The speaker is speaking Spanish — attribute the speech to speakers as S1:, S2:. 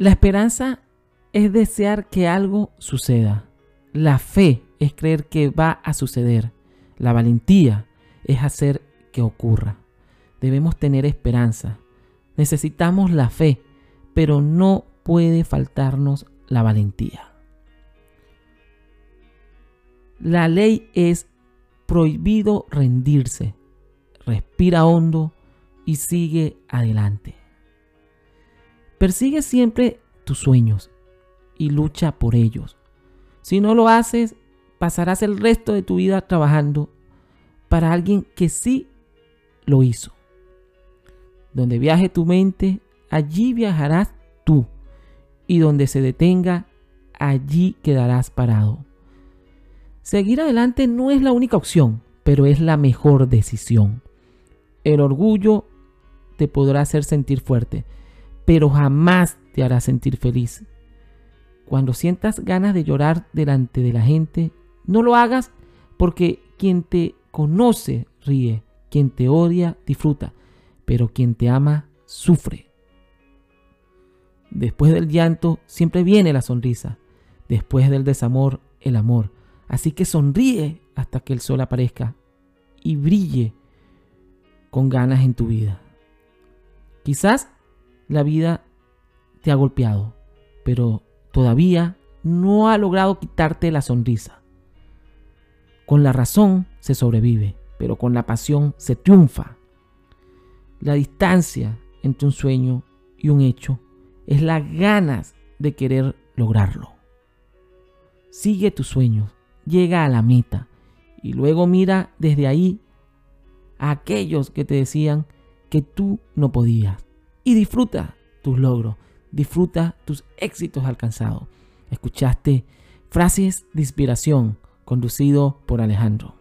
S1: La esperanza es desear que algo suceda. La fe es creer que va a suceder. La valentía es hacer que ocurra. Debemos tener esperanza. Necesitamos la fe, pero no puede faltarnos la valentía. La ley es prohibido rendirse. Respira hondo y sigue adelante. Persigue siempre tus sueños y lucha por ellos. Si no lo haces, pasarás el resto de tu vida trabajando para alguien que sí lo hizo. Donde viaje tu mente, allí viajarás tú. Y donde se detenga, allí quedarás parado. Seguir adelante no es la única opción, pero es la mejor decisión. El orgullo te podrá hacer sentir fuerte, pero jamás te hará sentir feliz. Cuando sientas ganas de llorar delante de la gente, no lo hagas porque quien te conoce ríe, quien te odia disfruta, pero quien te ama sufre. Después del llanto siempre viene la sonrisa, después del desamor el amor. Así que sonríe hasta que el sol aparezca y brille con ganas en tu vida. Quizás la vida te ha golpeado, pero todavía no ha logrado quitarte la sonrisa. Con la razón se sobrevive, pero con la pasión se triunfa. La distancia entre un sueño y un hecho es las ganas de querer lograrlo. Sigue tus sueños, llega a la meta y luego mira desde ahí a aquellos que te decían que tú no podías y disfruta tus logros, disfruta tus éxitos alcanzados. Escuchaste frases de inspiración conducido por Alejandro.